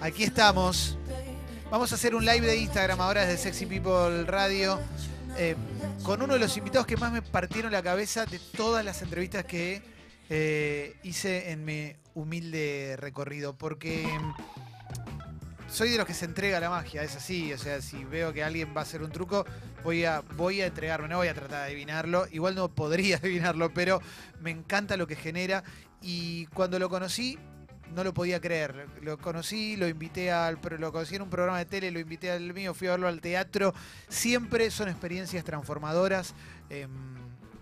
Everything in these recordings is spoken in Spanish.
Aquí estamos. Vamos a hacer un live de Instagram ahora desde Sexy People Radio. eh, con uno de los invitados que más me partieron la cabeza de todas las entrevistas que eh, hice en mi humilde recorrido. Porque mm, soy de los que se entrega a la magia, es así. O sea, si veo que alguien va a hacer un truco, voy a, voy a entregarme, no voy a tratar de adivinarlo. Igual no podría adivinarlo, pero me encanta lo que genera. Y cuando lo conocí, no lo podía creer. Lo conocí, lo invité al, pero lo conocí en un programa de tele, lo invité al mío, fui a verlo al teatro. Siempre son experiencias transformadoras em,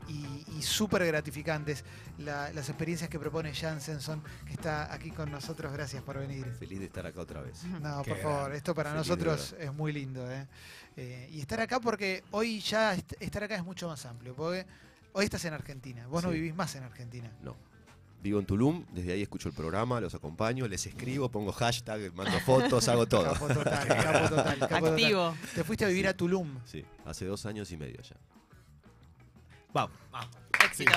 y, y súper gratificantes. La- las experiencias que propone Jansenson, que está aquí con nosotros. Gracias por venir. Feliz de estar acá otra vez. No, Qué por favor, esto para Feliz nosotros es muy lindo. ¿eh? Eh, y estar acá porque hoy ya est- estar acá es mucho más amplio. Porque hoy estás en Argentina. Vos no vivís más en Argentina. No. Vivo en Tulum, desde ahí escucho el programa, los acompaño, les escribo, pongo hashtag, mando fotos, hago todo. Capo total, capo total, capo total. Activo. Te fuiste a vivir a Tulum. Sí, hace dos años y medio ya. Vamos, vamos. Éxito.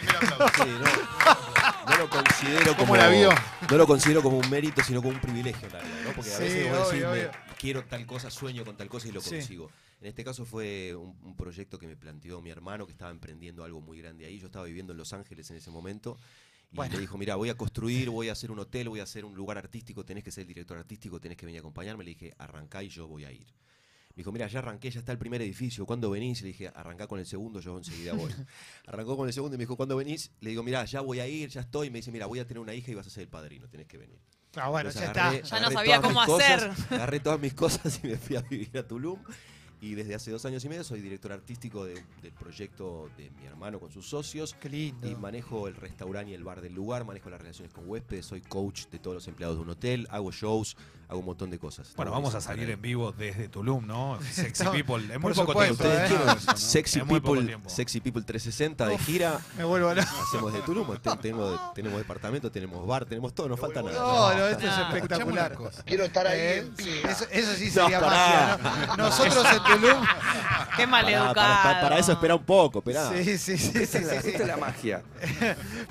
Sí, no, no lo considero como, ¿Cómo la vio? No lo considero como un mérito, sino como un privilegio en realidad, ¿no? Porque a Sí, veces vos decís, obvio, me- obvio. quiero tal cosa, sueño con tal cosa y lo Sí. consigo. En este caso fue un, un proyecto que me planteó mi hermano, que estaba emprendiendo algo muy grande ahí. Yo estaba viviendo en Los Ángeles en ese momento. Y Bueno. me dijo, mira, voy a construir, voy a hacer un hotel, voy a hacer un lugar artístico, tenés que ser el director artístico, tenés que venir a acompañarme. Le dije, arrancá y yo voy a ir. Me dijo, mira, ya arranqué, ya está el primer edificio, ¿cuándo venís? Le dije, arrancá con el segundo, yo enseguida voy. Arrancó con el segundo y me dijo, ¿cuándo venís? Le digo, mira, ya voy a ir, ya estoy. Me dice, mira, voy a tener una hija y vas a ser el padrino, tenés que venir. Ah, bueno, Entonces ya agarré- está. Ya no sabía todas mis cómo cosas, hacer. Agarré todas mis cosas y me fui a vivir a Tulum. Y desde hace dos años y medio soy director artístico de- del proyecto de mi hermano con sus socios. Qué lindo. Y manejo el restaurante y el bar del lugar, manejo las relaciones con huéspedes, soy coach de todos los empleados de un hotel, hago shows, hago un montón de cosas. Bueno, vamos a salir en vivo desde Tulum, ¿no? Sexy People. En muy poco supuesto, tiempo. ¿eh? Eso, ¿no? Sexy En muy poco People, tiempo. Sexy People 360 de gira. Me vuelvo loco. Hacemos de Tulum, te- tenemos, tenemos departamento, tenemos bar, tenemos todo, no falta nada. No, no, esto es espectacular. Quiero estar ahí Eh, sí, eso, eso sí sería magia. ¿no? Nosotros en Tulum. Qué maleducado. para, para- para eso espera un poco, esperá. Sí, sí, sí, sí, sí, sí. Esta es la magia.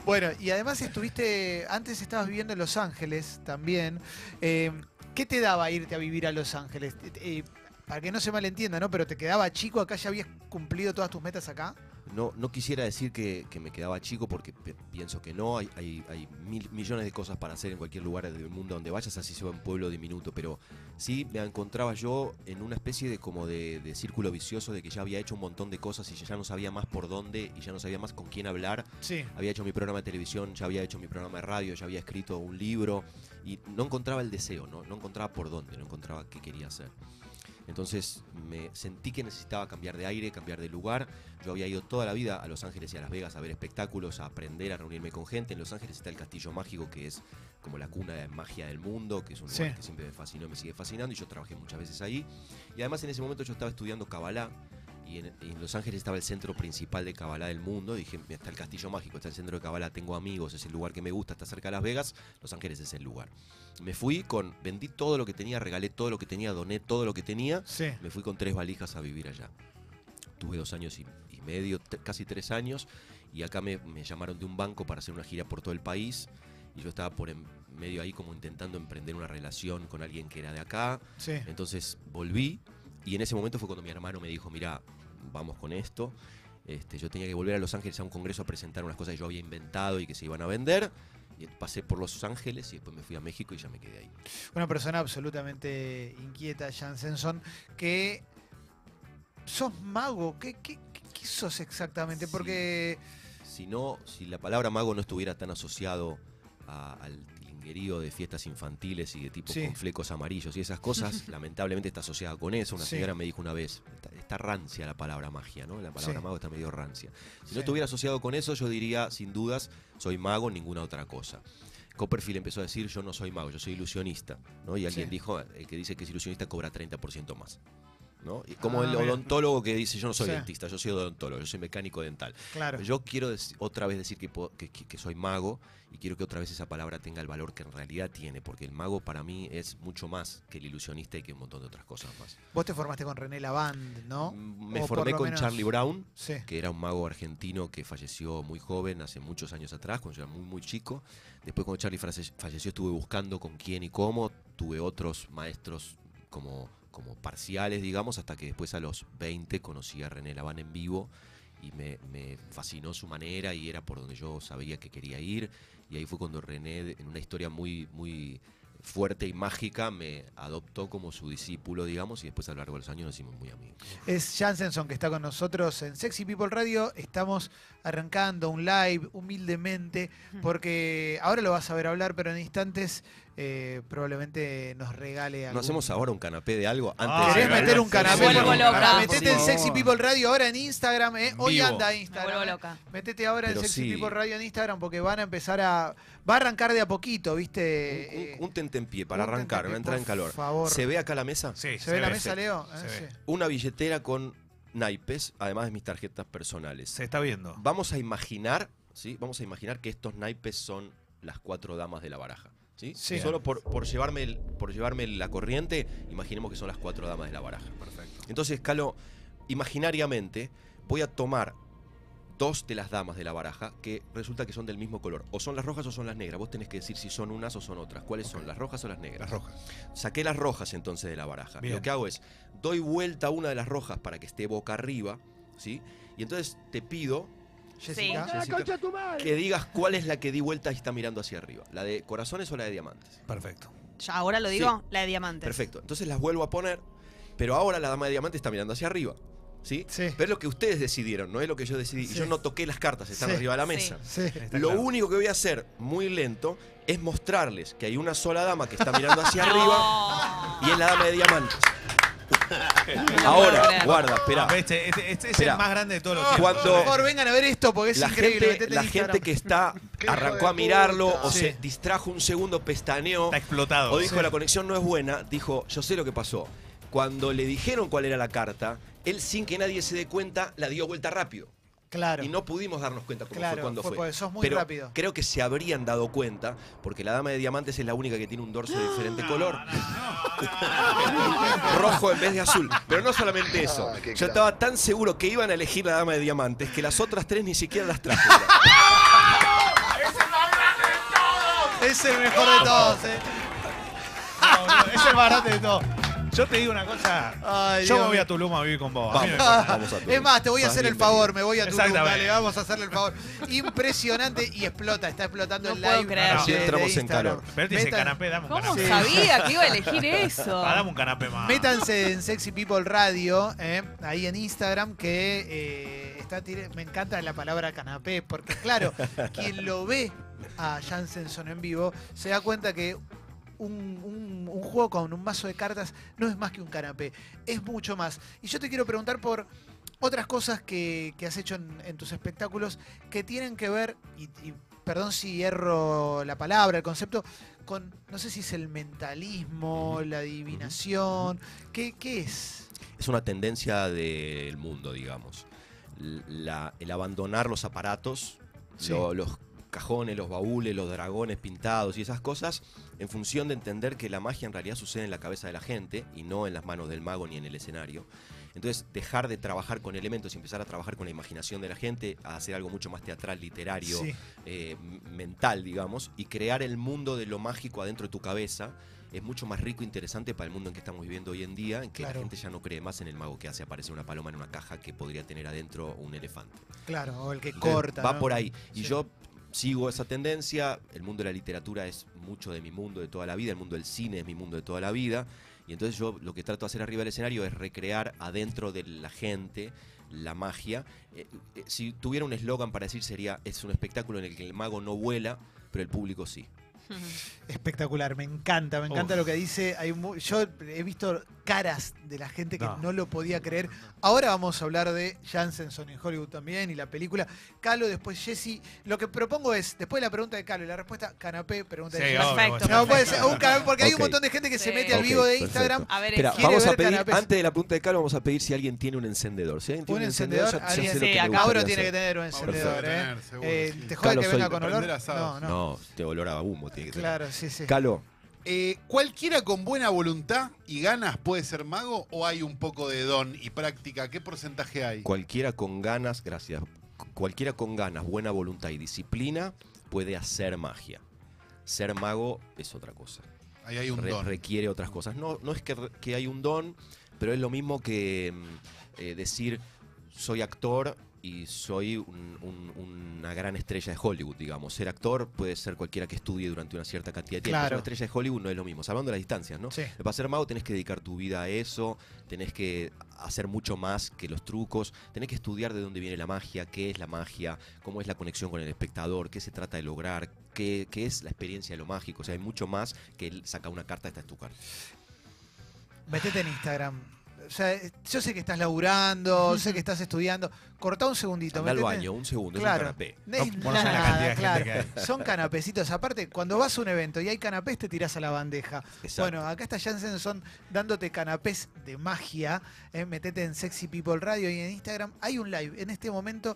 Bueno, y además estuviste, antes estabas viviendo en Los Ángeles también. Eh, ¿Qué te daba irte a vivir a Los Ángeles? Eh, para que no se malentienda, ¿no? Pero te quedaba chico, acá ya habías cumplido todas tus metas acá. No, no quisiera decir que, que me quedaba chico porque pienso que no. Hay, hay, hay mil millones de cosas para hacer en cualquier lugar del mundo donde vayas, así sea un pueblo diminuto. Pero sí me encontraba yo en una especie de como de, de círculo vicioso de que ya había hecho un montón de cosas y ya no sabía más por dónde y ya no sabía más con quién hablar. Sí. Había hecho mi programa de televisión, ya había hecho mi programa de radio, ya había escrito un libro y no encontraba el deseo, no, no encontraba por dónde, no encontraba qué quería hacer. Entonces me sentí que necesitaba cambiar de aire, cambiar de lugar. Yo había ido toda la vida a Los Ángeles y a Las Vegas a ver espectáculos, a aprender, a reunirme con gente. En Los Ángeles está el Castillo Mágico, que es como la cuna de magia del mundo, que es un lugar Sí. que siempre me fascinó y me sigue fascinando. Y yo trabajé muchas veces ahí. Y además en ese momento yo estaba estudiando Kabbalah. Y en, en Los Ángeles estaba el centro principal de Kabbalah del mundo. Dije, "Mira, está el Castillo Mágico, está el centro de Kabbalah, tengo amigos, es el lugar que me gusta, está cerca de Las Vegas. Los Ángeles es el lugar. Me fui con, vendí todo lo que tenía, regalé todo lo que tenía, doné todo lo que tenía. Sí. Me fui con tres valijas a vivir allá. Tuve dos años y, y medio, casi tres años, y acá me, me llamaron de un banco para hacer una gira por todo el país. Y yo estaba por en medio ahí como intentando emprender una relación con alguien que era de acá. Sí. Entonces volví y en ese momento fue cuando mi hermano me dijo, mira, vamos con esto. Este, yo tenía que volver a Los Ángeles a un congreso a presentar unas cosas que yo había inventado y que se iban a vender. Y pasé por Los Ángeles y después me fui a México y ya me quedé ahí. Una persona absolutamente inquieta, Jansenson, que sos mago. ¿Qué, qué, qué- qué sos exactamente? Sí. Porque Si no, si la palabra mago no estuviera tan asociado a- al tilinguerío de fiestas infantiles y de tipo Sí. con flecos amarillos y esas cosas, lamentablemente está asociada con eso. Una Sí. señora me dijo una vez, está, está rancia la palabra magia, ¿no? La palabra Sí. mago está medio rancia. Si no estuviera asociado con eso, yo diría, sin dudas, soy mago, ninguna otra cosa. Copperfield empezó a decir, yo no soy mago, yo soy ilusionista, ¿no? Y alguien dijo, el que dice que es ilusionista cobra 30% más. ¿No? Y como Ah, el odontólogo que dice, yo no soy Sí. dentista, yo soy odontólogo, yo soy mecánico dental. Claro. Yo quiero otra vez decir que, soy mago y quiero que otra vez esa palabra tenga el valor que en realidad tiene, porque el mago para mí es mucho más que el ilusionista y que un montón de otras cosas más. Vos te formaste con René Lavand, ¿no? Mm, Me O formé con menos- Charlie Brown, Sí. que era un mago argentino que falleció muy joven, hace muchos años atrás, cuando yo era muy, muy chico. Después cuando Charlie falleció estuve buscando con quién y cómo. Tuve otros maestros como, como parciales, digamos, hasta que después a los 20 conocí a René Laván en vivo y me, me fascinó su manera y era por donde yo sabía que quería ir. Y ahí fue cuando René, en una historia muy, muy fuerte y mágica, me adoptó como su discípulo, digamos, y después a lo largo de los años nos hicimos muy amigos. Es Jansenson que está con nosotros en Sexy People Radio. Estamos arrancando un live humildemente porque ahora lo vas a ver hablar, pero en instantes eh, probablemente nos regale algo. ¿No hacemos ahora un canapé de algo? Antes Ah, de- ¿Querés meter un canapé? Me vuelvo loca. Metete en Sexy. People Radio ahora en Instagram. ¿eh? Hoy Vivo. anda Me Instagram. vuelvo ¿eh? loca. Métete ahora en Sexy sí. People Radio en Instagram porque van a empezar a. Va a arrancar de a poquito, ¿viste? Un, Eh, un, un tentempié para un arrancar, tentempié, una entrada en calor. favor. ¿Se ve acá la mesa? Sí, ¿Se ve la ve. mesa, Leo? Se Eh, sí. Una billetera con naipes, además de mis tarjetas personales. Se está viendo. Vamos a imaginar, ¿sí? Vamos a imaginar que estos naipes son las cuatro damas de la baraja. ¿Sí? Sí. Solo por, por, llevarme el- por llevarme la corriente, imaginemos que son las cuatro damas de la baraja. Perfecto. Entonces, Calo, imaginariamente voy a tomar dos de las damas de la baraja que resulta que son del mismo color. O son las rojas o son las negras. Vos tenés que decir si son unas o son otras. ¿Cuáles son? ¿Las rojas o las negras? Las rojas. Saqué las rojas entonces de la baraja. Bien. Lo que hago es, doy vuelta a una de las rojas para que esté boca arriba, ¿sí? Y entonces te pido Jessica. Jessica, que digas cuál es la que di vuelta y está mirando hacia arriba. ¿La de corazones o la de diamantes? Perfecto. Ya, ahora lo digo, la de diamantes. Perfecto. Entonces las vuelvo a poner, pero ahora la dama de diamantes está mirando hacia arriba. ¿Sí? Sí. Pero es lo que ustedes decidieron, no es lo que yo decidí. Y Sí. yo no toqué las cartas, están Sí. arriba de la Sí. mesa. Sí. Está Lo claro. único que voy a hacer, muy lento, es mostrarles que hay una sola dama que está mirando hacia arriba No. y es la dama de diamantes. Ahora, guarda, espera. Este, este- este es Esperá. el más grande de todos los Cuando- tiempos. Por favor, vengan a ver esto porque es la increíble. gente, Metete la en gente que está Qué hijo arrancó de a mirarlo puta. o Sí. se distrajo un segundo, pestaneó Está explotado. o dijo Sí. la conexión no es buena, dijo yo sé lo que pasó. Cuando le dijeron cuál era la carta, él sin que nadie se dé cuenta la dio vuelta rápido Claro. y no pudimos darnos cuenta cómo Claro, fue cuando fue fue. sos muy Pero rápido. creo que se habrían dado cuenta porque la dama de diamantes es la única que tiene un dorso de diferente color. Rojo en vez de azul. Pero no solamente eso. Ah, Yo estaba tan seguro que iban a elegir la dama de diamantes que las otras tres ni siquiera las traje. Es el mejor de todos, ¿eh? No, no, es el barato de todo. Yo te digo una cosa. Ay, yo Dios me voy a Tulum a vivir con vos. A mí me Vamos, importa. vamos a Tulum. Es más, te voy a hacer el bienvenido. favor, me voy a Tulum, Exactamente. dale, vamos a hacerle el favor. Impresionante y explota, está explotando No el puedo live. creer. Así de- de entramos en Instagram. calor. Pero te dice Metan- canapé, dame un ¿Cómo canapé. sabía que iba a elegir eso? Ah, dame un canapé más. Métanse en Sexy People Radio, eh, ahí en Instagram, que eh, está tire- me encanta la palabra canapé, porque claro, quien lo ve a Jansenson en vivo se da cuenta que un, un- un juego con un mazo de cartas no es más que un canapé, es mucho más. Y yo te quiero preguntar por otras cosas que, que has hecho en, en tus espectáculos que tienen que ver, y, y perdón si erro la palabra, el concepto, con, no sé si es el mentalismo, la adivinación, ¿qué, qué es? Es una tendencia del mundo, digamos. La- el abandonar los aparatos, Sí. lo- los cajones, los baúles, los dragones pintados y esas cosas, en función de entender que la magia en realidad sucede en la cabeza de la gente y no en las manos del mago ni en el escenario. Entonces, dejar de trabajar con elementos y empezar a trabajar con la imaginación de la gente, a hacer algo mucho más teatral, literario, Sí. eh, mental, digamos, y crear el mundo de lo mágico adentro de tu cabeza es mucho más rico e interesante para el mundo en que estamos viviendo hoy en día, en que Claro. la gente ya no cree más en el mago que hace aparecer una paloma en una caja que podría tener adentro un elefante. Claro, o el que Entonces, corta. Va ¿no? por ahí. Y Sí. yo sigo esa tendencia. El mundo de la literatura es mucho de mi mundo de toda la vida. El mundo del cine es mi mundo de toda la vida. Y entonces yo lo que trato de hacer arriba del escenario es recrear adentro de la gente la magia. Eh, eh, si tuviera un eslogan para decir sería, es un espectáculo en el que el mago no vuela, pero el público sí. Espectacular, me encanta, me encanta Uf. lo que dice. Hay yo he visto caras de la gente que No. no, lo podía creer. Ahora vamos a hablar de Jansenson en Hollywood también y la película. Calo, después Jesse. Lo que propongo es, después de la pregunta de Calo y la respuesta, canapé, pregunta de Sí, Jesse. Perfecto. No, puede ser un canapé, porque hay un montón de gente que se mete al vivo de perfecto. Instagram. A ver, Espera, vamos a pedir, canapés. antes de la pregunta de Calo, vamos a pedir si alguien tiene un encendedor. Si alguien tiene Un un, encendedor, ya, alguien- Sí, acá Mauro tiene que tener un encendedor, Perfecto. ¿eh? Tener, seguro, Eh, sí. ¿Te jode Calo, que venga con olor? No, no. No, te olor a humo tiene que tener. Claro, sí, sí. Calo, Eh, ¿Cualquiera con buena voluntad y ganas puede ser mago o hay un poco de don y práctica? ¿Qué porcentaje hay? cualquiera con ganas, gracias, cualquiera con ganas, buena voluntad y disciplina puede hacer magia. Ser mago es otra cosa. Ahí hay un Re- don. requiere otras cosas. No, no es que hay un don, pero es lo mismo que mm, eh, decir soy actor y soy un- un- una gran estrella de Hollywood, digamos. Ser actor puede ser cualquiera que estudie durante una cierta cantidad de tiempo. Claro. Ser una estrella de Hollywood no es lo mismo, salvando las distancias, ¿no? Sí. Para ser mago tenés que dedicar tu vida a eso, tenés que hacer mucho más que los trucos, tenés que estudiar de dónde viene la magia, qué es la magia, cómo es la conexión con el espectador, qué se trata de lograr, qué, qué es la experiencia de lo mágico. O sea, hay mucho más que el sacar una carta, esta es tu carta. Metete en Instagram. O sea, yo sé que estás laburando, sé que estás estudiando. Cortá un segundito. Anda al baño, un segundo, Claro. es un canapé. No es No, vos no sabés la nada, cantidad de claro. gente que Son canapecitos. Aparte, cuando vas a un evento y hay canapés, te tirás a la bandeja. Exacto. Bueno, acá está Jansenson dándote canapés de magia. eh, Metete en Sexy People Radio y en Instagram. Hay un live. En este momento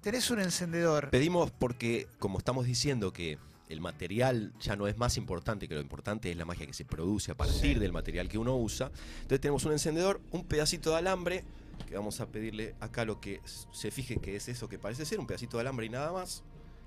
tenés un encendedor. Pedimos porque, como estamos diciendo que el material ya no es más importante, que lo importante es la magia que se produce a partir del material que uno usa. Entonces tenemos un encendedor, un pedacito de alambre, que vamos a pedirle acá lo que se fije que es eso que parece ser, un pedacito de alambre y nada más.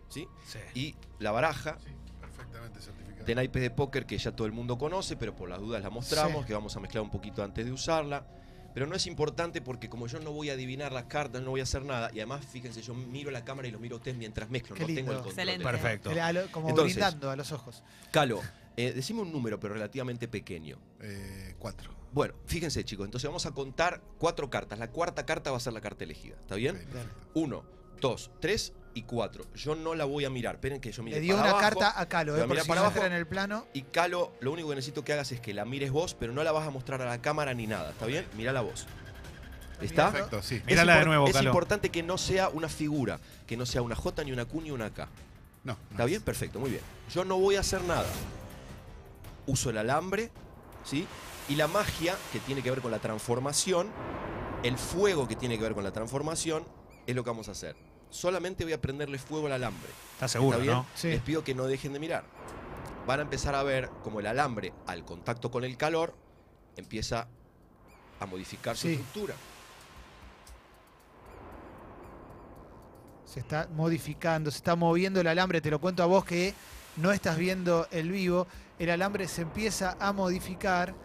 ¿sí? Sí. Y la baraja Sí, perfectamente certificado. de naipes de póker que ya todo el mundo conoce, pero por las dudas la mostramos, que vamos a mezclar un poquito antes de usarla. Pero no es importante porque como yo no voy a adivinar las cartas, no voy a hacer nada. Y además, fíjense, yo miro la cámara y los miro a ustedes mientras mezclo. Qué no tengo el control. Excelente. Perfecto. Como Entonces- brindando a los ojos. Calo, eh, decime un número, pero relativamente pequeño. Eh, cuatro. Bueno, fíjense chicos, entonces vamos a contar cuatro cartas. La cuarta carta va a ser la carta elegida, ¿está bien? Ok, perfecto. Uno, dos, tres Yo no la voy a mirar, esperen que yo mire Le dio para una abajo. carta a Calo, eh, por si para no abajo. en el plano. Y Calo, lo único que necesito que hagas es que la mires vos, pero no la vas a mostrar a la cámara ni nada, ¿está bien? Mirala vos. ¿Está? Perfecto, sí. Es Mírala de nuevo, Es Calo. importante que no sea una figura, que no sea una J, ni una Q, ni una K. No, no ¿Está es. bien? Perfecto, muy bien. Yo no voy a hacer nada. Uso el alambre, ¿sí? Y la magia, que tiene que ver con la transformación, el fuego que tiene que ver con la transformación, es lo que vamos a hacer. Solamente voy a prenderle fuego al alambre. ¿Estás seguro, ¿Está bien? no? Sí. Les pido que no dejen de mirar. Van a empezar a ver como el alambre, al contacto con el calor, empieza a modificar su Sí. estructura. Se está modificando, se está moviendo el alambre. Te lo cuento a vos que no estás viendo el vivo. El alambre se empieza a modificar.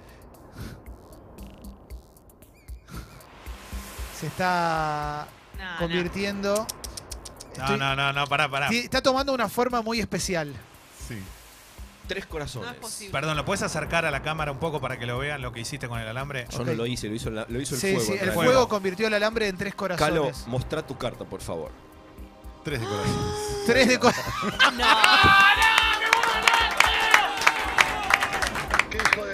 Se está no. convirtiendo. No, Estoy- no, no, no, pará, pará. Sí, Está tomando una forma muy especial. Sí. Tres corazones. No es posible. Perdón, ¿lo puedes acercar a la cámara un poco para que lo vean lo que hiciste con el alambre? Yo no lo hice, lo hizo, la- lo hizo el sí, fuego. sí, el realidad. fuego convirtió el alambre en tres Calo, corazones. mostrá tu carta, por favor. Tres de corazón. Tres de corazón. No. ¡Hijo de puta! Esto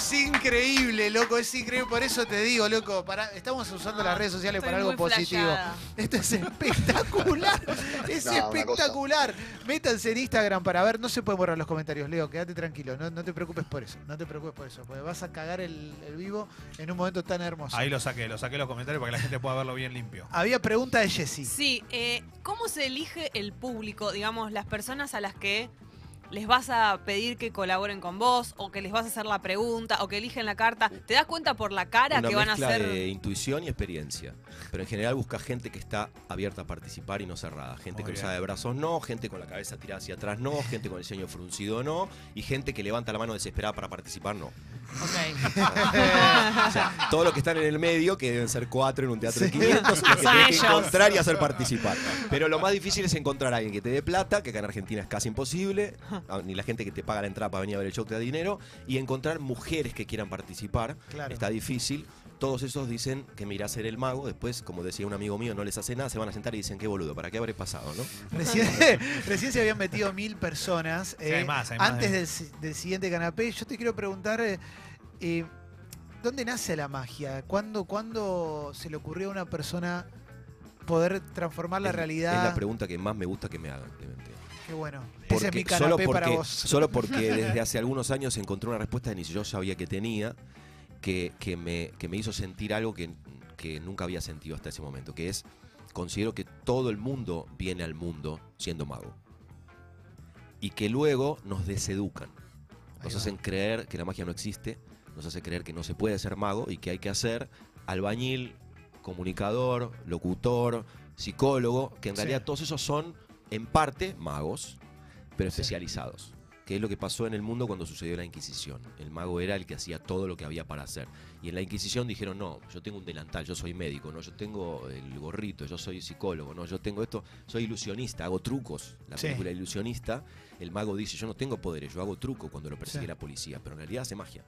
es increíble, loco, es increíble. Por eso te digo, loco, para, estamos usando las redes sociales Estoy para algo positivo. Esto es espectacular. Es No, espectacular. Métanse en Instagram para ver. No se pueden borrar los comentarios, Leo. Quédate tranquilo. No, no te preocupes por eso. No te preocupes por eso. Porque vas a cagar el, el vivo en un momento tan hermoso. Ahí lo saqué, lo saqué en los comentarios para que la gente pueda verlo bien limpio. Había pregunta de Jessy. Sí, eh, ¿cómo se elige el público? Digamos, las personas a las que les vas a pedir que colaboren con vos, o que les vas a hacer la pregunta, o que eligen la carta. ¿Te das cuenta por la cara Una que van a hacer? de intuición y experiencia. Pero en general busca gente que está abierta a participar y no cerrada. Gente Muy cruzada bien. de brazos no, gente con la cabeza tirada hacia atrás no, gente con el ceño fruncido no, y gente que levanta la mano desesperada para participar no. Ok. O sea, todos los que están en el medio, que deben ser cuatro en un teatro de Sí. 500, que Son tienen que encontrar y hacer participar. Pero lo más difícil es encontrar a alguien que te dé plata, que acá en Argentina es casi imposible, ni la gente que te paga la entrada para venir a ver el show te da dinero, y encontrar mujeres que quieran participar, Claro. está difícil. Todos esos dicen que me irá a ser el mago, después, como decía un amigo mío, no les hace nada, se van a sentar y dicen, qué boludo, ¿para qué habré pasado, no? Recién, recién se habían metido mil personas. Sí, hay eh, más, hay más antes de- del, si- del siguiente canapé, yo te quiero preguntar, eh, eh, ¿Dónde nace la magia? ¿Cuándo, ¿Cuándo se le ocurrió a una persona poder transformar la Es- realidad? Es la pregunta que más me gusta que me hagan, Clemente. Qué bueno. Ese es Porque- mi solo canapé para porque- vos. Solo porque desde hace algunos años encontré una respuesta que ni yo sabía que tenía, que, que me, que me hizo sentir algo que, que nunca había sentido hasta ese momento, que es, considero que todo el mundo viene al mundo siendo mago. Y que luego nos deseducan. Nos hacen creer que la magia no existe, nos hace creer que no se puede ser mago y que hay que hacer albañil, comunicador, locutor, psicólogo, que en Sí. realidad todos esos son en parte magos, pero Sí. especializados. Que es lo que pasó en el mundo cuando sucedió la Inquisición. El mago era el que hacía todo lo que había para hacer. Y en la Inquisición dijeron, no, yo tengo un delantal, yo soy médico, no, yo tengo el gorrito, yo soy psicólogo, no, yo tengo esto, soy ilusionista, hago trucos. La Sí. película Ilusionista, el mago dice, yo no tengo poderes, yo hago truco cuando lo persigue Sí. la policía, pero en realidad hace magia.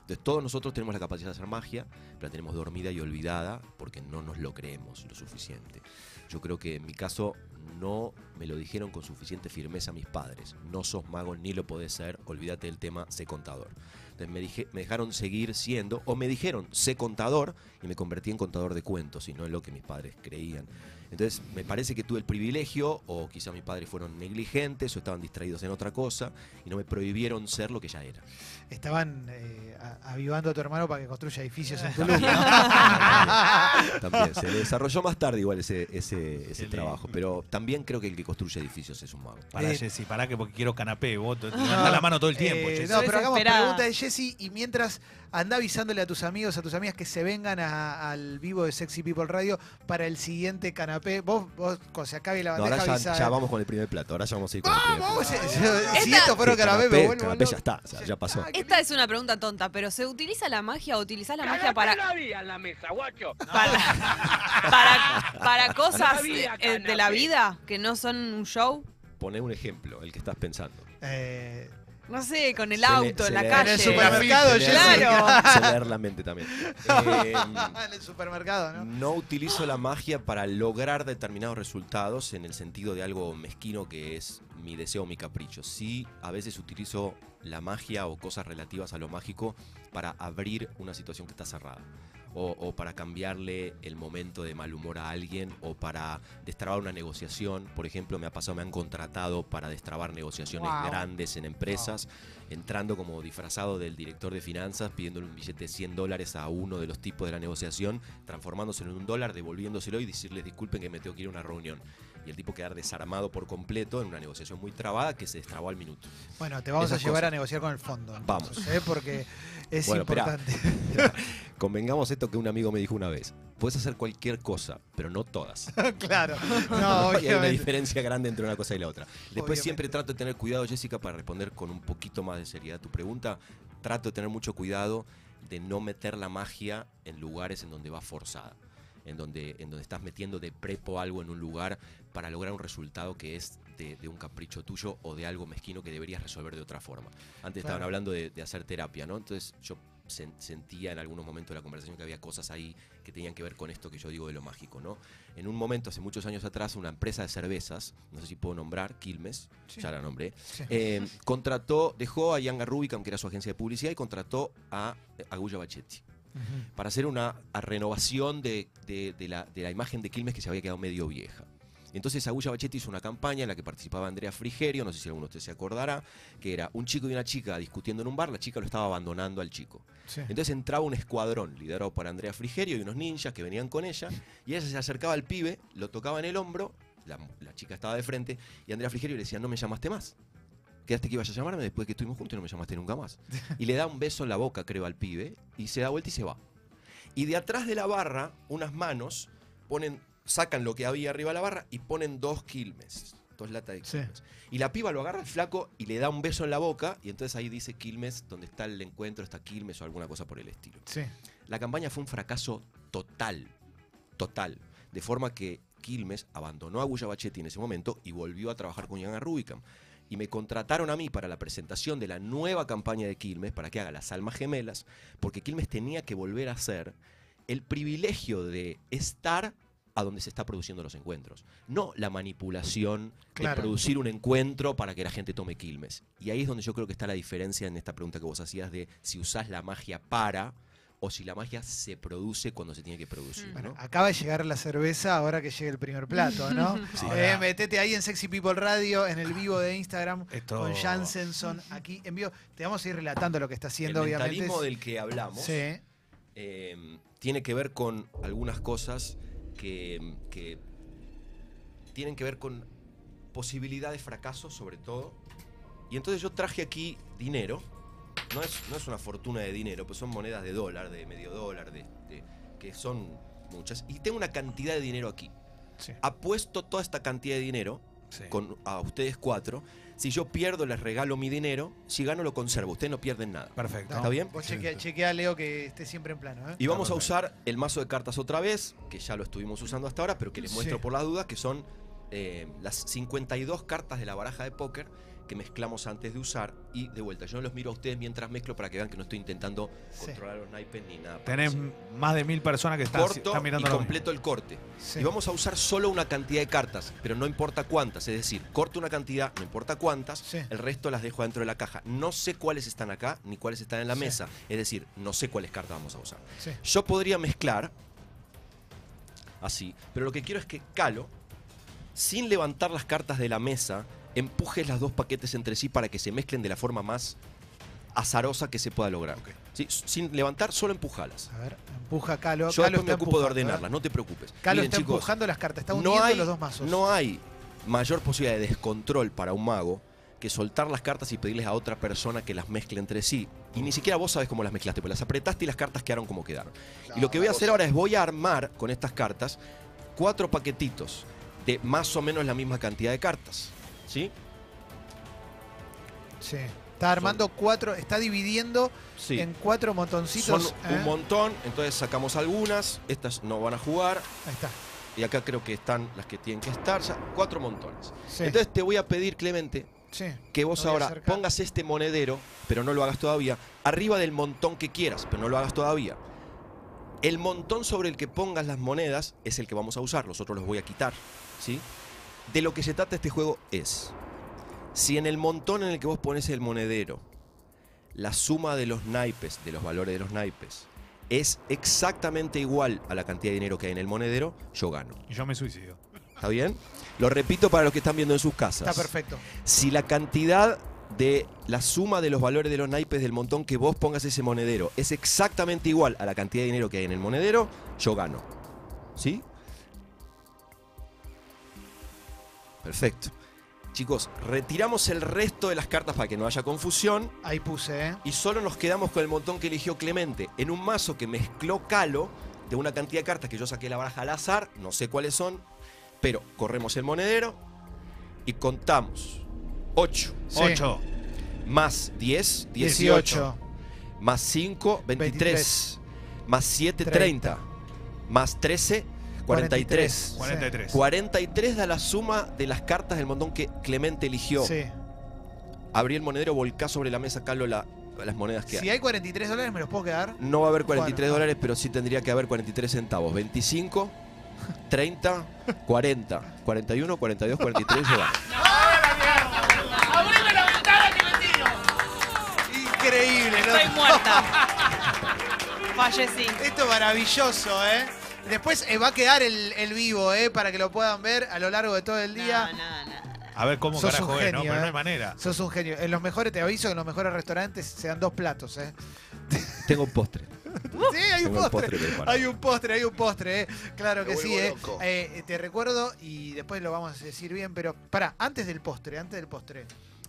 Entonces todos nosotros tenemos la capacidad de hacer magia, pero la tenemos dormida y olvidada porque no nos lo creemos lo suficiente. Yo creo que en mi caso no me lo dijeron con suficiente firmeza mis padres. No sos mago ni lo podés ser, olvídate del tema, sé contador. Entonces me, dije, me dejaron seguir siendo, o me dijeron, sé contador, y me convertí en contador de cuentos, y no en lo que mis padres creían. Entonces me parece que tuve el privilegio, o quizás mis padres fueron negligentes, o estaban distraídos en otra cosa, y no me prohibieron ser lo que ya era. Estaban eh, avivando a tu hermano para que construya edificios en Tulum. También se desarrolló más tarde igual ese, ese, trabajo, pero también creo que el que construye edificios es un mago. Pará, Eh, Jessy, pará que porque quiero canapé. Vos te levantás la mano todo el tiempo, Eh, Jessy. no, pero hagamos Desesperada. pregunta de Jessy y mientras anda avisándole a tus amigos, a tus amigas que se vengan a- al vivo de Sexy People Radio para el siguiente canapé. Vos, vos cuando se acabe la No, bandeja ahora ya, avisá. ya vamos con el primer plato, ahora ya vamos a ir con el primer plato. Vamos, eh, si- si Esta- esto fuera Sí, canapé, me canapé, vuelvo canapé loco. ya está, o sea, ya pasó. Esta es una pregunta tonta, pero ¿se utiliza la magia o utilizás la magia para, no había en la mesa, guacho. para, para, para cosas había eh, de la canapé. vida que no son un show? Poné un ejemplo, el que estás pensando. Eh, No sé, con el Se le- auto, se en la le- calle. en el supermercado, Se le-. Claro. Leer la mente también. Eh, en el supermercado, ¿no? no utilizo la magia para lograr determinados resultados en el sentido de algo mezquino que es mi deseo o mi capricho. Sí, a veces utilizo la magia o cosas relativas a lo mágico para abrir una situación que está cerrada. O, o para cambiarle el momento de mal humor a alguien o para destrabar una negociación. Por ejemplo, me ha pasado, me han contratado para destrabar negociaciones Wow. grandes en empresas, entrando como disfrazado del director de finanzas, pidiéndole un billete de 100 dólares a uno de los tipos de la negociación, transformándoselo en un dólar, devolviéndoselo y decirles disculpen que me tengo que ir a una reunión. Y el tipo quedar desarmado por completo en una negociación muy trabada que se destrabó al minuto. Bueno, te vamos Esas a llevar cosas. a negociar con el fondo. Vamos. ¿eh? Porque es Bueno, importante. Convengamos esto que un amigo me dijo una vez. Puedes hacer cualquier cosa, pero no todas. claro. No, hay una diferencia grande entre una cosa y la otra. Después Obviamente. siempre trato de tener cuidado, Jessica, para responder con un poquito más de seriedad tu pregunta. Trato de tener mucho cuidado de no meter la magia en lugares en donde va forzada. En donde, en donde estás metiendo de prepo algo en un lugar para lograr un resultado que es de, de un capricho tuyo o de algo mezquino que deberías resolver de otra forma. Antes estaban hablando de, de hacer terapia, ¿no? Entonces yo sen- sentía en algunos momentos de la conversación que había cosas ahí que tenían que ver con esto que yo digo de lo mágico, ¿no? En un momento, hace muchos años atrás, una empresa de cervezas, no sé si puedo nombrar, Quilmes, Sí. ya la nombré, Sí. eh, contrató, dejó a Yanga Rubicam, que era su agencia de publicidad, y contrató a Agulla Bachetti Para hacer una renovación de, de- de la, de la imagen de Quilmes que se había quedado medio vieja. Entonces Agulla Bachetti hizo una campaña en la que participaba Andrea Frigerio, no sé si alguno de ustedes se acordará, que era un chico y una chica discutiendo en un bar, la chica lo estaba abandonando al chico. Sí. Entonces entraba un escuadrón liderado por Andrea Frigerio y unos ninjas que venían con ella, y ella se acercaba al pibe, lo tocaba en el hombro, la, la chica estaba de frente, y Andrea Frigerio le decía, no me llamaste más. Quedaste que ibas a llamarme después que estuvimos juntos y no me llamaste nunca más. Y le da un beso en la boca, creo, al pibe, y se da vuelta y se va. Y de atrás de la barra, unas manos ponen, sacan lo que había arriba de la barra y ponen dos quilmes. Dos latas de Sí. quilmes. Y la piba lo agarra el flaco y le da un beso en la boca, y entonces ahí dice Quilmes, donde está el encuentro, está Quilmes o alguna cosa por el estilo. Sí. La campaña fue un fracaso total, total. De forma que Quilmes abandonó a Guya Bachetti en ese momento y volvió a trabajar con Yana Rubicam. Y me contrataron a mí para la presentación de la nueva campaña de Quilmes, para que haga las almas gemelas, porque Quilmes tenía que volver a ser el privilegio de estar a donde se está produciendo los encuentros. No la manipulación Claro. de producir un encuentro para que la gente tome Quilmes. Y ahí es donde yo creo que está la diferencia en esta pregunta que vos hacías de si usás la magia para o si la magia se produce cuando se tiene que producir. Bueno, ¿no? acaba de llegar la cerveza, ahora que llegue el primer plato, ¿no? Sí. Eh, metete ahí en Sexy People Radio, en el vivo de Instagram, Esto- con Jansenson, aquí en vivo. Te vamos a ir relatando lo que está El haciendo, obviamente. mentalismo del que hablamos Sí, eh, tiene que ver con algunas cosas que, que tienen que ver con posibilidad de fracaso, sobre todo. Y entonces yo traje aquí dinero. No es, no es una fortuna de dinero, pues son monedas de dólar, de medio dólar, de, de- que son muchas. Y tengo una cantidad de dinero aquí. sí. Apuesto toda esta cantidad de dinero Sí. con, a ustedes cuatro. Si yo pierdo, les regalo mi dinero. Si gano, lo conservo. Ustedes no pierden nada. Perfecto. ¿Está bien? Vos chequea, chequea, Leo, que esté siempre en plano. ¿eh? Y vamos a usar el mazo de cartas otra vez, que ya lo estuvimos usando hasta ahora, pero que les muestro Sí. por las dudas, que son eh, las 52 cartas de la baraja de póker que mezclamos antes de usar. Y de vuelta, yo los miro a ustedes mientras mezclo para que vean que no estoy intentando Sí. controlar los naipes ni nada. Tenés parecido. más de mil personas que están, Corto están y mirando completo el corte. Sí. Y vamos a usar solo una cantidad de cartas, pero no importa cuántas. Es decir, corto una cantidad, no importa cuántas, Sí. el resto las dejo dentro de la caja. No sé cuáles están acá ni cuáles están en la mesa. Es decir, no sé cuáles cartas vamos a usar. Yo podría mezclar así, pero lo que quiero es que Calo, sin levantar las cartas de la mesa, empujes las dos paquetes entre sí para que se mezclen de la forma más azarosa que se pueda lograr. Sin levantar, solo empujalas. A ver, empuja Calo. Yo Calo después me ocupo de empujando, ¿eh? ordenarlas, no te preocupes. Calo Miren, está chicos, empujando las cartas, está no uniendo hay, los dos mazos. no hay mayor posibilidad de descontrol para un mago que soltar las cartas y pedirles a otra persona que las mezcle entre sí. Y ni siquiera vos sabes cómo las mezclaste, pues las apretaste y las cartas quedaron como quedaron. y lo que voy a hacer ahora es voy a armar con estas cartas cuatro paquetitos de más o menos la misma cantidad de cartas. ¿Sí? Sí. Está armando cuatro, está dividiendo Sí. en cuatro Son montoncitos. ¿eh? un montón, entonces sacamos algunas, estas no van a jugar, Ahí está. y acá creo que están las que tienen que estar, ya, cuatro montones. Sí. Entonces te voy a pedir, Clemente, sí. que vos ahora acercar. pongas este monedero, pero no lo hagas todavía, arriba del montón que quieras, pero no lo hagas todavía. El montón sobre el que pongas las monedas es el que vamos a usar, los otros los voy a quitar, ¿sí? De lo que se trata este juego es, si en el montón en el que vos pones el monedero, la suma de los naipes, de los valores de los naipes, es exactamente igual a la cantidad de dinero que hay en el monedero, yo gano. Y yo me suicido. ¿Está bien? Lo repito para los que están viendo en sus casas. Está perfecto. Si la cantidad de la suma de los valores de los naipes del montón que vos pongas ese monedero es exactamente igual a la cantidad de dinero que hay en el monedero, yo gano. ¿Sí? Perfecto. Chicos, retiramos el resto de las cartas para que no haya confusión Ahí puse, ¿eh? y solo nos quedamos con el montón que eligió Clemente en un mazo que mezcló Calo de una cantidad de cartas que yo saqué la baraja al azar, no sé cuáles son, pero corremos el monedero y contamos 8 Sí. 8. más 10, 18, 18. más 5, 23, más 7, 30, más 13, 43. 43. 43 da la suma de las cartas del montón que Clemente eligió. Sí. Abrí el monedero, volcá sobre la mesa, Calo, la- las monedas que Si hay 43 dólares, ¿me los puedo quedar? No va a haber 43 Bueno. dólares, pero sí tendría que haber 43 centavos. 25, 30, 40, 41, 42, 43, yo gano. Increíble, ¿no? Estoy muerta. Fallecí. Esto es maravilloso, ¿eh? Después eh, va a quedar el, el vivo, ¿eh? Para que lo puedan ver a lo largo de todo el día. No, no, no. A ver cómo Sos carajo un es, ¿no? genio, Pero no eh. hay manera. Sos un genio. En los mejores, te aviso que en los mejores restaurantes se dan dos platos, ¿eh? Tengo un postre. Sí, hay un Tengo el postre. postre preparado. Hay un postre, hay un postre, ¿eh? Claro que sí, vuelvo ¿eh? loco. Eh, Te recuerdo y después lo vamos a decir bien, pero para, antes del postre, antes del postre.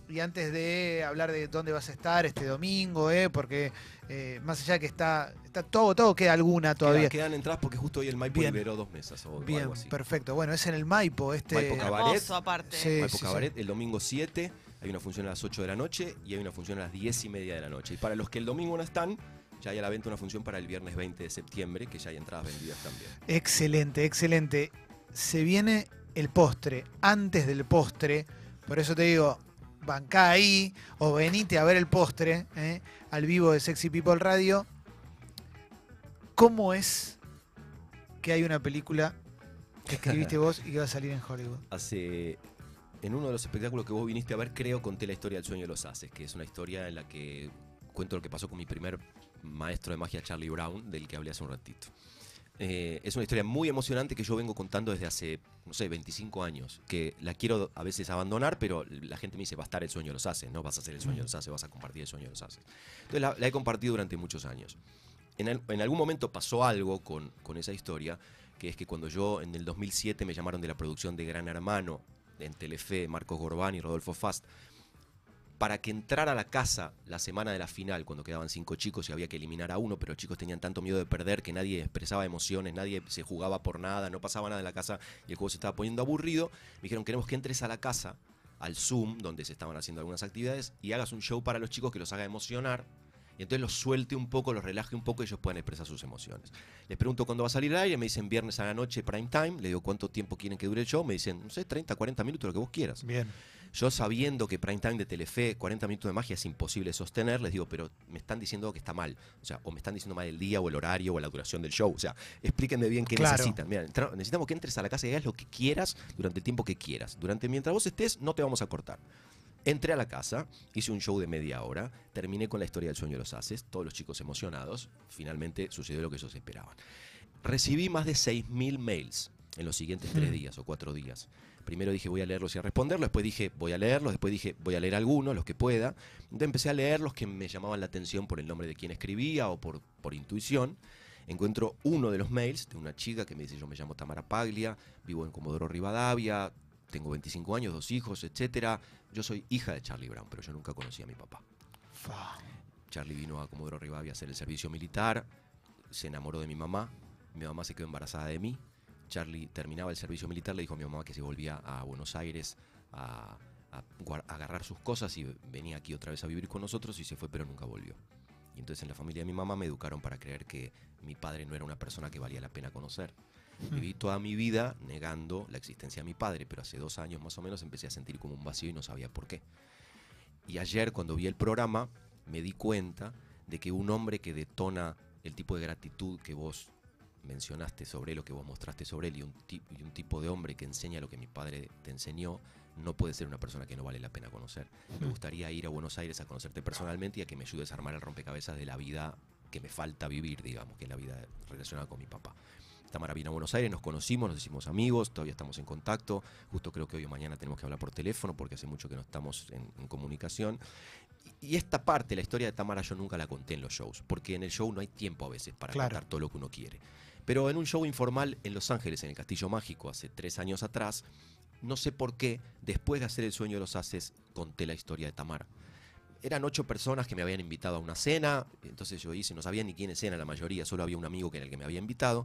Y antes de hablar de dónde vas a estar este domingo, ¿eh? Porque eh, más allá de que está, está todo, todo queda alguna todavía. Quedan, quedan entradas porque justo hoy el Maipo Bien. liberó dos mesas o Bien, algo así. perfecto. Bueno, es en el Maipo, este. Maipo Cabaret. Hermoso, aparte. Sí. Maipo Cabaret, el domingo 7, hay una función a las 8 de la noche y hay una función a las 10 y media de la noche. Y para los que el domingo no están, ya hay a la venta una función para el viernes 20 de septiembre, que ya hay entradas vendidas también. Excelente, excelente. Se viene el postre, antes del postre. Por eso te digo, bancá ahí o venite a ver el postre ¿eh? al vivo de Sexy People Radio. ¿Cómo es que hay una película que escribiste vos y que va a salir en Hollywood? Hace. En uno de los espectáculos que vos viniste a ver, creo, conté la historia del sueño de los haces, que es una historia en la que cuento lo que pasó con mi primer maestro de magia Charlie Brown, del que hablé hace un ratito. Eh, es una historia muy emocionante que yo vengo contando desde hace, no sé, 25 años, que la quiero a veces abandonar, pero la gente me dice, va a estar el sueño de los haces, no vas a hacer el sueño de los haces, vas a compartir el sueño de los haces. Entonces la, he compartido durante muchos años. En algún momento pasó algo con, con esa historia, que es que cuando yo en el 2007 me llamaron de la producción de Gran Hermano, en Telefe, Marcos Gorbán y Rodolfo Fast, para que entrara a la casa la semana de la final, cuando quedaban cinco chicos y había que eliminar a uno, pero los chicos tenían tanto miedo de perder que nadie expresaba emociones, nadie se jugaba por nada, no pasaba nada en la casa y el juego se estaba poniendo aburrido. Me dijeron, queremos que entres a la casa, al Zoom, donde se estaban haciendo algunas actividades, y hagas un show para los chicos que los haga emocionar. Y entonces los suelte un poco, los relaje un poco y ellos puedan expresar sus emociones. Les pregunto cuándo va a salir al aire, me dicen viernes a la noche, prime time. Le digo cuánto tiempo quieren que dure el show. Me dicen, no sé, 30, 40 minutos, lo que vos quieras. Bien. Yo sabiendo que prime time de Telefe, 40 minutos de magia es imposible sostener, les digo, pero me están diciendo que está mal. O sea, o me están diciendo mal el día o el horario o la duración del show. O sea, explíquenme bien qué Claro. necesitan. Mira, necesitamos que entres a la casa y hagas lo que quieras durante el tiempo que quieras. Durante mientras vos estés, no te vamos a cortar. Entré a la casa, hice un show de media hora, terminé con la historia del sueño de los haces, todos los chicos emocionados, finalmente sucedió lo que ellos esperaban. Recibí más de 6.000 mails en los siguientes tres días o cuatro días. Primero dije voy a leerlos y a responderlos, después dije voy a leerlos, después dije voy a leer algunos, los que pueda. Entonces empecé a leer los que me llamaban la atención por el nombre de quien escribía o por, por intuición. Encuentro uno de los mails de una chica que me dice yo me llamo Tamara Paglia, vivo en Comodoro Rivadavia, tengo 25 años, dos hijos, etcétera. Yo soy hija de Charlie Brown, pero yo nunca conocí a mi papá. Charlie vino a Comodoro Rivadavia a hacer el servicio militar, se enamoró de mi mamá, mi mamá se quedó embarazada de mí. Charlie terminaba el servicio militar, le dijo a mi mamá que se volvía a Buenos Aires a, a agarrar sus cosas y venía aquí otra vez a vivir con nosotros y se fue, pero nunca volvió. Y entonces en la familia de mi mamá me educaron para creer que mi padre no era una persona que valía la pena conocer. Viví toda mi vida negando la existencia de mi padre, pero hace dos años más o menos empecé a sentir como un vacío y no sabía por qué. Y ayer cuando vi el programa me di cuenta de que un hombre que detona el tipo de gratitud que vos mencionaste sobre él o que vos mostraste sobre él y un, ti- y un tipo de hombre que enseña lo que mi padre te enseñó, no puede ser una persona que no vale la pena conocer. Me gustaría ir a Buenos Aires a conocerte personalmente y a que me ayudes a armar el rompecabezas de la vida que me falta vivir, digamos, que es la vida relacionada con mi papá. Tamara vino a Buenos Aires, nos conocimos, nos hicimos amigos, todavía estamos en contacto. Justo creo que hoy o mañana tenemos que hablar por teléfono porque hace mucho que no estamos en, en comunicación. Y, y esta parte, la historia de Tamara, yo nunca la conté en los shows, porque en el show no hay tiempo a veces para Claro. contar todo lo que uno quiere. Pero en un show informal en Los Ángeles, en el Castillo Mágico, hace tres años atrás, no sé por qué, después de hacer El Sueño de los Haces, conté la historia de Tamara. Eran ocho personas que me habían invitado a una cena, entonces yo hice, no sabía ni quiénes eran la mayoría, solo había un amigo que era el que me había invitado.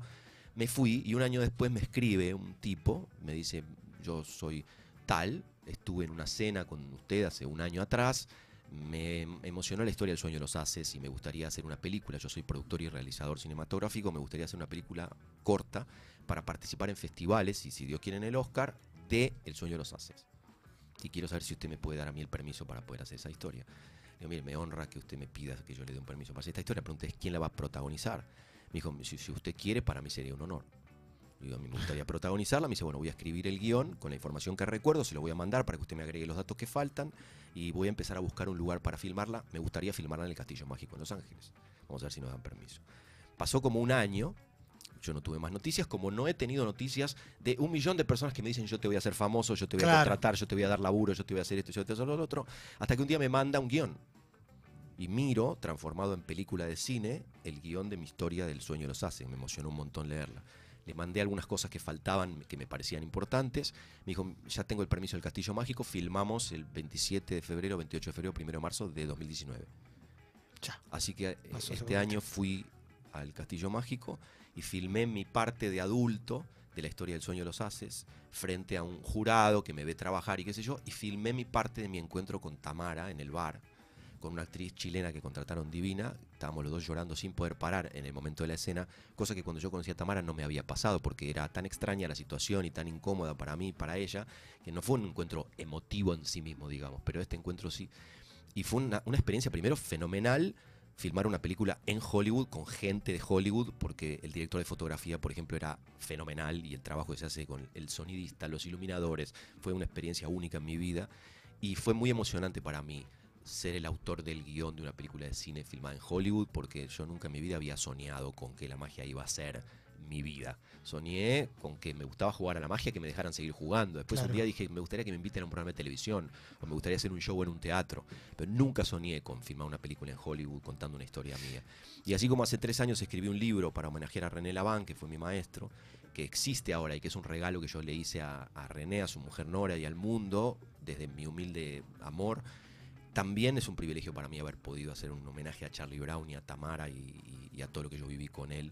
Me fui y un año después me escribe un tipo, me dice, yo soy tal, estuve en una cena con usted hace un año atrás, me emocionó la historia del sueño de los haces y me gustaría hacer una película, yo soy productor y realizador cinematográfico, me gustaría hacer una película corta para participar en festivales y si Dios quiere en el Oscar de El sueño de los haces. Y quiero saber si usted me puede dar a mí el permiso para poder hacer esa historia. Digo, mire, me honra que usted me pida que yo le dé un permiso para hacer esta historia. Pregunté, ¿quién la va a protagonizar? Me dijo, si usted quiere, para mí sería un honor. Digo, a mí me gustaría protagonizarla. Me dice, bueno, voy a escribir el guion con la información que recuerdo, se lo voy a mandar para que usted me agregue los datos que faltan y voy a empezar a buscar un lugar para filmarla. Me gustaría filmarla en el Castillo Mágico en Los Ángeles. Vamos a ver si nos dan permiso. Pasó como un año, yo no tuve más noticias, como no he tenido noticias de un millón de personas que me dicen yo te voy a hacer famoso, yo te voy a contratar, yo te voy a dar laburo, yo te voy a hacer esto, yo te voy a hacer lo otro, hasta que un día me manda un guion. Y miro, transformado en película de cine, el guion de mi historia del sueño de los haces. Me emocionó un montón leerla. Le mandé algunas cosas que faltaban, que me parecían importantes. Me dijo, ya tengo el permiso del Castillo Mágico, filmamos el 27 de febrero, 28 de febrero, 1 de marzo de 2019. Ya. Así que eh, este año fui al Castillo Mágico y filmé mi parte de adulto de la historia del sueño de los haces frente a un jurado que me ve trabajar y qué sé yo, y filmé mi parte de mi encuentro con Tamara en el bar, con una actriz chilena que contrataron divina, estábamos los dos llorando sin poder parar en el momento de la escena, cosa que cuando yo conocí a Tamara no me había pasado, porque era tan extraña la situación y tan incómoda para mí para ella, que no fue un encuentro emotivo en sí mismo, digamos, pero este encuentro sí. Y fue una, una experiencia primero fenomenal filmar una película en Hollywood con gente de Hollywood, porque el director de fotografía, por ejemplo, era fenomenal y el trabajo que se hace con el sonidista, los iluminadores, fue una experiencia única en mi vida y fue muy emocionante para mí ser el autor del guion de una película de cine filmada en Hollywood, porque yo nunca en mi vida había soñado con que la magia iba a ser mi vida. Soñé con que me gustaba jugar a la magia, que me dejaran seguir jugando. Después Claro. un día dije, me gustaría que me inviten a un programa de televisión, o me gustaría hacer un show en un teatro. Pero nunca soñé con filmar una película en Hollywood contando una historia mía. Y así como hace tres años escribí un libro para homenajear a René Laván, que fue mi maestro, que existe ahora y que es un regalo que yo le hice a, a René, a su mujer Nora y al mundo, desde mi humilde amor, también es un privilegio para mí haber podido hacer un homenaje a Charlie Brown y a Tamara y, y- y a todo lo que yo viví con él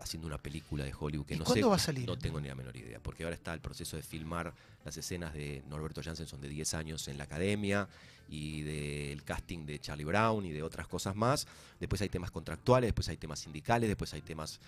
haciendo una película de Hollywood que ¿Y no cuándo sé, va a salir? no tengo ni la menor idea, porque ahora está el proceso de filmar las escenas de Norberto Jansen son de 10 años en la academia y del casting de Charlie Brown y de otras cosas más. Después hay temas contractuales, después hay temas sindicales, después hay temas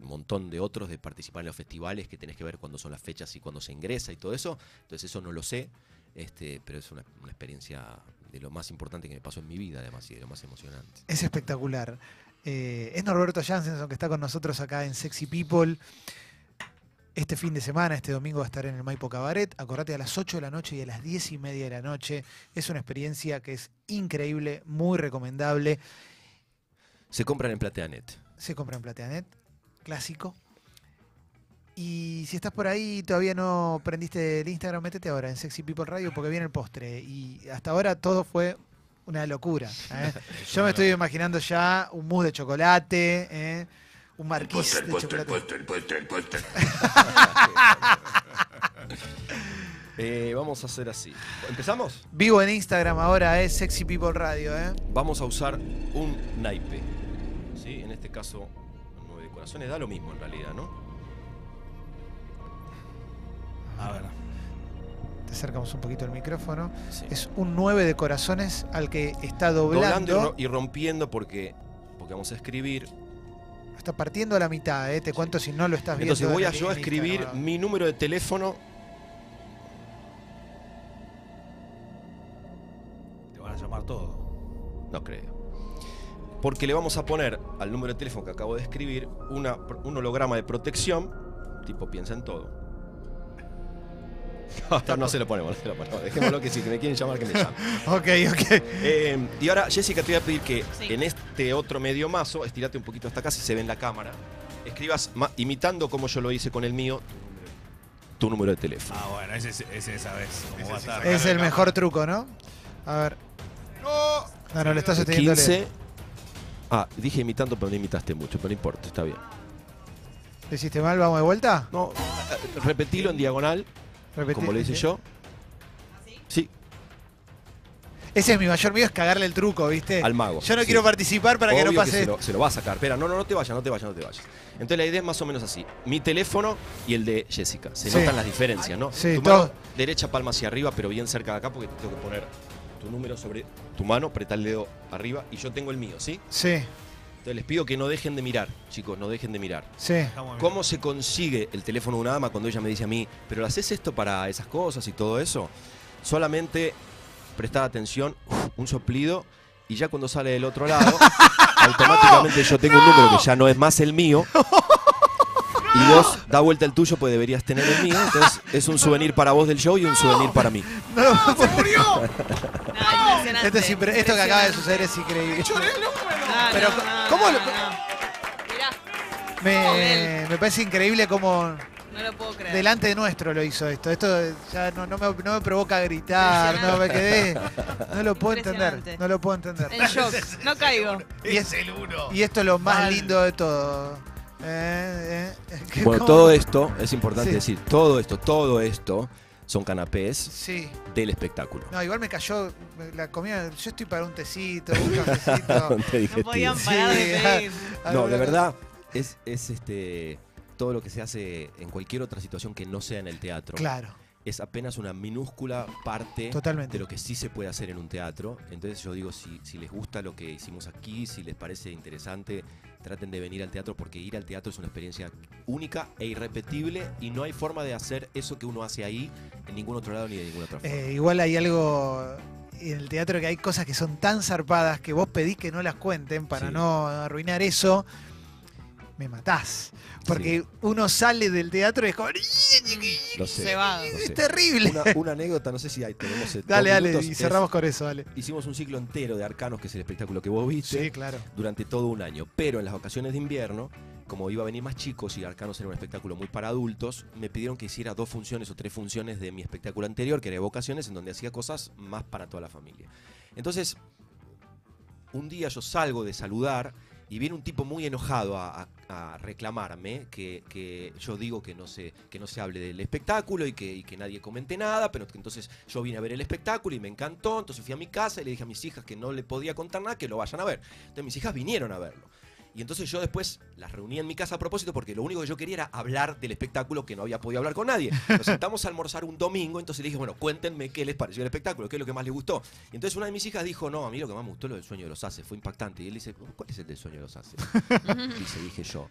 un montón de otros de participar en los festivales que tenés que ver cuándo son las fechas y cuándo se ingresa y todo eso. Entonces eso no lo sé, este, pero es una, una experiencia de lo más importante que me pasó en mi vida, además, y de lo más emocionante. Es espectacular. Eh, es Norberto Jansenson que está con nosotros acá en Sexy People. Este fin de semana, este domingo, va a estar en el Maipo Cabaret. Acordate a las 8 de la noche y a las 10 y media de la noche. Es una experiencia que es increíble, muy recomendable. Se compran en Plateanet. Se compra en Plateanet, clásico. Y si estás por ahí y todavía no prendiste el Instagram, métete ahora en Sexy People Radio porque viene el postre. Y hasta ahora todo fue una locura. ¿eh? Yo me estoy imaginando ya un mousse de chocolate, ¿eh? un marquís de chocolate. Eh, vamos a hacer así. ¿Empezamos? Vivo en Instagram ahora es Sexy People Radio. ¿eh? Vamos a usar un naipe. ¿Sí? En este caso, nueve de corazones. Da lo mismo en realidad, ¿no? A ver. Te acercamos un poquito el micrófono. Sí. Es un 9 de corazones al que está Doblando y doblando. y rompiendo porque, porque vamos a escribir. Está partiendo a la mitad, ¿eh? te cuento si no lo estás viendo. Entonces voy a yo a escribir mi número de teléfono. Te van a llamar todo. No creo. Porque le vamos a poner al número de teléfono que acabo de escribir una, un holograma de protección. Tipo, piensa en todo. No, no se lo ponemos, no se lo ponemos. Dejémoslo que si me quieren llamar, que me llamen. Ok, ok. Eh, y ahora, Jessica, te voy a pedir que Sí. en este otro medio mazo, estirate un poquito hasta acá si se ve en la cámara, escribas imitando como yo lo hice con el mío, tu número de teléfono. Ah, bueno, ese, ese esa vez. ¿Cómo Ese va a estar? Es el mejor truco, ¿no? A ver. ¡No! No, no, le estás sosteniendo. 15. Ah, dije imitando, pero no imitaste mucho, pero no importa, está bien. ¿Lo hiciste mal? ¿Vamos de vuelta? No, eh, repetilo en diagonal, Como lo hice yo. Sí, Ese es mi mayor miedo, es cagarle el truco, ¿viste? al mago. Yo no sí. quiero participar para que no pase. se, lo, se lo va a sacar. Espera, no, no, no te vayas, no te vayas, no te vayas. Entonces la idea es más o menos así. Mi teléfono y el de Jessica. Se Sí. notan las diferencias, ¿no? Sí, tu todo. mano derecha palma hacia arriba, pero bien cerca de acá porque te tengo que poner tu número sobre tu mano, apretá el dedo arriba y yo tengo el mío, ¿sí? Sí, Entonces les pido que no dejen de mirar, chicos, no dejen de mirar. sí. ¿Cómo se consigue el teléfono de una dama cuando ella me dice a mí, pero haces esto para esas cosas y todo eso? Solamente prestar atención, uf, un soplido, y ya cuando sale del otro lado, automáticamente yo tengo un número que ya no es más el mío. Y vos da vuelta el tuyo, pues deberías tener el mío. Entonces es un souvenir para vos del show y un souvenir para mí. ¡Se murió! Impresionante. Esto, es impre- esto que acaba de suceder es increíble. No, Pero, no, no, ¿cómo no, lo- no. Mirá, Me, me parece increíble como no lo puedo creer. delante de nuestro lo hizo esto. Esto ya no, no me, no me provoca gritar, no me quedé. No lo puedo entender. No lo puedo entender. En shock. No caigo. Y es- es el uno. Y esto es lo más Mal. lindo de todo. Eh, eh, Bueno, todo esto, es importante Sí. decir, todo esto, todo esto son canapés Sí. del espectáculo. No, igual me cayó la comida. Yo estoy para un tecito, un cafecito. No podían de Sí, pedir. No, alguna de verdad, es, es este todo lo que se hace en cualquier otra situación que no sea en el teatro. Claro, Es apenas una minúscula parte totalmente. de lo que sí se puede hacer en un teatro. Entonces yo digo, si, si les gusta lo que hicimos aquí, si les parece interesante, traten de venir al teatro porque ir al teatro es una experiencia única e irrepetible y no hay forma de hacer eso que uno hace ahí en ningún otro lado ni de ninguna otra forma. Eh, igual hay algo en el teatro que hay cosas que son tan zarpadas que vos pedís que no las cuenten para Sí. no arruinar eso. Me matás. Porque uno sale del teatro y es como. Lo sé, Se va. lo Es sé. terrible. Una, una anécdota, no sé si hay, tenemos eh, Dale, dale, minutos, y es- cerramos con eso, dale. Hicimos un ciclo entero de Arcanos, que es el espectáculo que vos viste, Sí, claro. durante todo un año. Pero en las vacaciones de invierno, como iba a venir más chicos y Arcanos era un espectáculo muy para adultos, me pidieron que hiciera dos funciones o tres funciones de mi espectáculo anterior, que era Evocaciones, en donde hacía cosas más para toda la familia. Entonces, un día yo salgo de saludar y viene un tipo muy enojado a, a- reclamarme que, que yo digo que no, se, que no se hable del espectáculo y que, y que nadie comente nada, pero que entonces yo vine a ver el espectáculo y me encantó, entonces fui a mi casa y le dije a mis hijas que no le podía contar nada, que lo vayan a ver. Entonces mis hijas vinieron a verlo. Y entonces yo después las reuní en mi casa a propósito porque lo único que yo quería era hablar del espectáculo que no había podido hablar con nadie. Nos sentamos a almorzar un domingo, entonces le dije, bueno, cuéntenme qué les pareció el espectáculo, qué es lo que más les gustó. Y entonces una de mis hijas dijo, no, a mí lo que más me gustó es lo del sueño de los haces, fue impactante. Y él dice, ¿cuál es el del sueño de los haces? Dice, dije yo.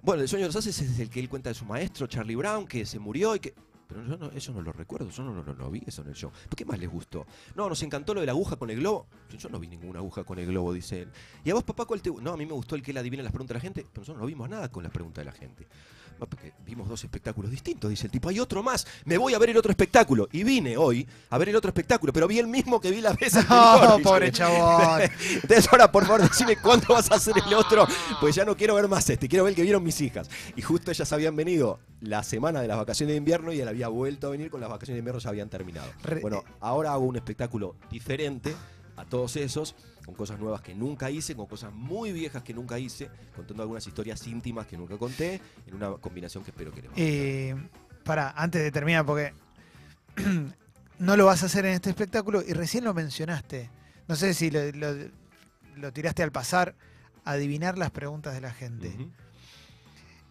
Bueno, el sueño de los haces es el que él cuenta de su maestro, Charlie Brown, que se murió y que... Pero yo no, eso no lo recuerdo, yo no, no, no, vi eso en el show. ¿Por qué más les gustó? No, nos encantó lo de la aguja con el globo. Yo, no vi ninguna aguja con el globo, dice él. ¿Y a vos, papá, cuál te gu-?" No, a mí me gustó el que él adivina las preguntas de la gente, pero nosotros no vimos nada con las preguntas de la gente. No, porque vimos dos espectáculos distintos, dice el tipo. Hay otro más. Me voy a ver el otro espectáculo. Y vine hoy a ver el otro espectáculo, pero vi el mismo que vi la vez anterior. No, dice. pobre chabón. Entonces ahora, por favor, decime cuándo vas a hacer el otro, pues ya no quiero ver más este, quiero ver el que vieron mis hijas. Y justo ellas habían venido la semana de las vacaciones de invierno y él había vuelto a venir con las vacaciones de invierno ya habían terminado. Re- Bueno, ahora hago un espectáculo diferente a todos esos, con cosas nuevas que nunca hice, con cosas muy viejas que nunca hice, contando algunas historias íntimas que nunca conté, en una combinación que espero que les. Eh, para, antes de terminar, porque no lo vas a hacer en este espectáculo y recién lo mencionaste. No sé si lo, lo- lo tiraste al pasar, adivinar las preguntas de la gente.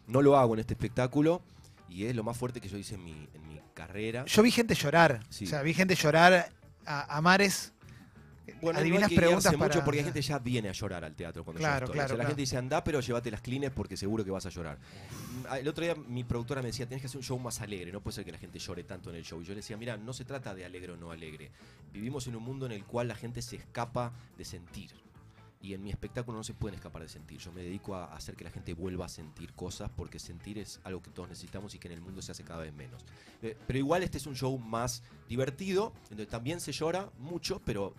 No lo hago en este espectáculo y es lo más fuerte que yo hice en mi, en mi carrera. Yo vi gente llorar. Sí. O sea, vi gente llorar a, a mares. Bueno, Adivinas no hay que preguntas guiarse mucho para- porque hay gente ya viene a llorar al teatro cuando Claro, yo estoy. claro, O sea, la claro. gente dice, anda, pero llévate las clines porque seguro que vas a llorar. Ah, El otro día mi productora me decía, tenés que hacer un show más alegre, no puede ser que la gente llore tanto en el show. Y yo le decía, mira, no se trata de alegre o no alegre. Vivimos en un mundo en el cual la gente se escapa de sentir. Y en mi espectáculo no se pueden escapar de sentir. Yo me dedico a hacer que la gente vuelva a sentir cosas porque sentir es algo que todos necesitamos y que en el mundo se hace cada vez menos. Eh, Pero igual este es un show más divertido, donde también se llora mucho, pero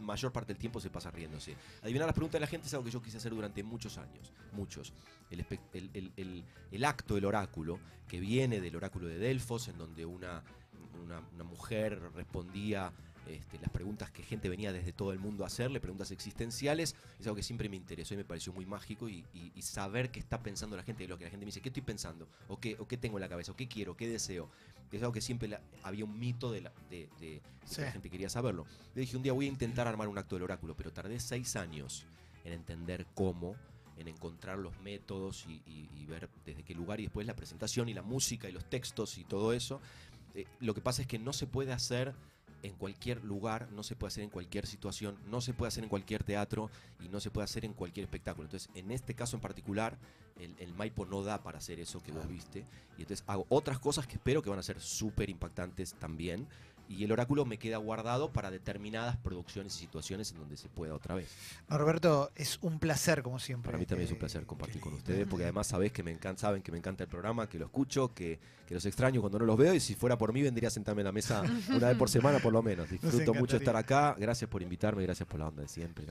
mayor parte del tiempo se pasa riéndose. Adivinar las preguntas de la gente es algo que yo quise hacer durante muchos años, muchos. El, el- el- acto del oráculo, que viene del oráculo de Delfos, en donde una mujer respondía este, las preguntas que gente venía desde todo el mundo a hacerle, preguntas existenciales, es algo que siempre me interesó y me pareció muy mágico y, y- y saber qué está pensando la gente, lo que la gente me dice, ¿qué estoy pensando? ¿O qué, o qué tengo en la cabeza? ¿O qué quiero? ¿Qué deseo? Es algo que siempre la- había un mito de, la, de, de- de Sí. que la gente quería saberlo. Le dije, un día voy a intentar armar un acto del oráculo, pero tardé seis años en entender cómo, en encontrar los métodos y, y- y ver desde qué lugar y después la presentación y la música y los textos y todo eso. Eh, lo que pasa es que no se puede hacer en cualquier lugar, no se puede hacer en cualquier situación, no se puede hacer en cualquier teatro y no se puede hacer en cualquier espectáculo. Entonces, en este caso en particular, el, el Maipo no da para hacer eso que vos viste. Y entonces hago otras cosas que espero que van a ser súper impactantes también. Y el oráculo me queda guardado para determinadas producciones y situaciones en donde se pueda otra vez. Norberto, es un placer, como siempre. Para mí también es un placer compartir con ustedes, porque además sabés que me encanta, saben que me encanta el programa, que lo escucho, que, que los extraño cuando no los veo y si fuera por mí vendría a sentarme en la mesa una vez por semana por lo menos. Disfruto mucho estar acá, gracias por invitarme, gracias por la onda de siempre.